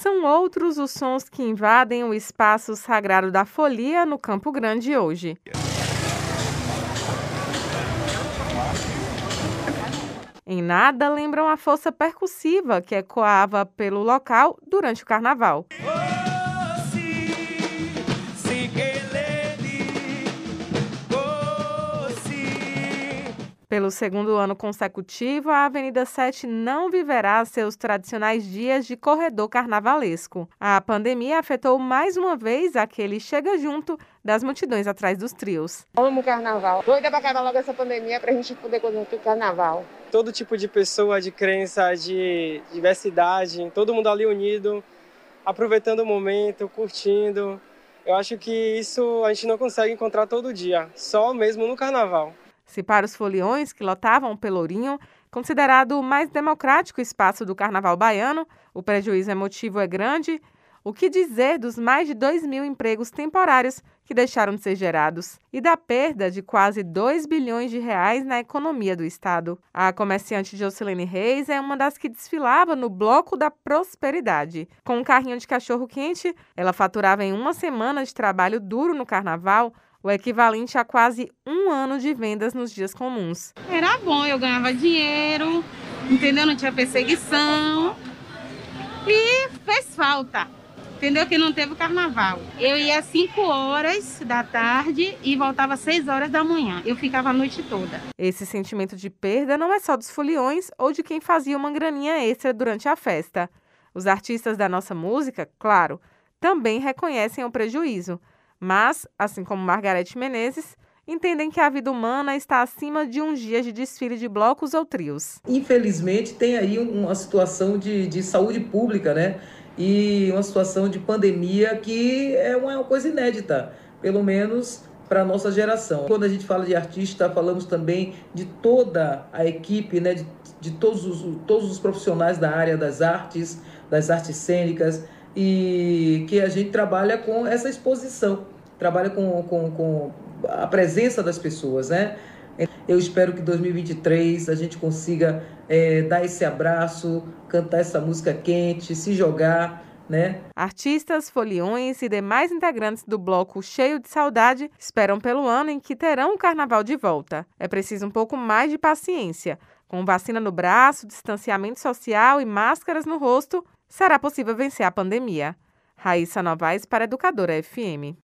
são outros os sons que invadem o espaço sagrado da folia no Campo Grande hoje. Em nada lembram a força percussiva que ecoava pelo local durante o carnaval. Pelo segundo ano consecutivo, a Avenida 7 não viverá seus tradicionais dias de corredor carnavalesco. A pandemia afetou mais uma vez aquele chega junto das multidões atrás dos trios. Amo carnaval. Doida pra acabar logo essa pandemia pra gente poder curtir o carnaval. Todo tipo de pessoa, de crença, de diversidade, todo mundo ali unido, aproveitando o momento, curtindo. Eu acho que isso a gente não consegue encontrar todo dia, só mesmo no carnaval. Se para os foliões que lotavam o Pelourinho, considerado o mais democrático espaço do carnaval baiano, o prejuízo emotivo é grande, o que dizer dos mais de 2 mil empregos temporários que deixaram de ser gerados e da perda de quase 2 bilhões de reais na economia do Estado? A comerciante Jocelene Reis é uma das que desfilava no Bloco da Prosperidade. Com um carrinho de cachorro-quente, ela faturava em uma semana de trabalho duro no carnaval o equivalente a quase um ano de vendas nos dias comuns. Era bom, eu ganhava dinheiro, entendeu? Não tinha perseguição e fez falta. Entendeu? Que não teve carnaval. Eu ia às 5 horas da tarde e voltava às 6 horas da manhã. Eu ficava a noite toda. Esse sentimento de perda não é só dos foliões ou de quem fazia uma graninha extra durante a festa. Os artistas da nossa música, claro, também reconhecem o prejuízo mas, assim como Margarete Menezes, entendem que a vida humana está acima de uns dias de desfile de blocos ou trios. Infelizmente, tem aí uma situação de, de saúde pública, né? E uma situação de pandemia que é uma coisa inédita, pelo menos para a nossa geração. Quando a gente fala de artista, falamos também de toda a equipe, né? de, de todos, os, todos os profissionais da área das artes, das artes cênicas, e que a gente trabalha com essa exposição, trabalha com, com, com a presença das pessoas, né? Eu espero que 2023 a gente consiga é, dar esse abraço, cantar essa música quente, se jogar, né? Artistas, foliões e demais integrantes do bloco Cheio de Saudade esperam pelo ano em que terão o carnaval de volta. É preciso um pouco mais de paciência. Com vacina no braço, distanciamento social e máscaras no rosto, será possível vencer a pandemia. Raíssa Novaes para Educadora FM.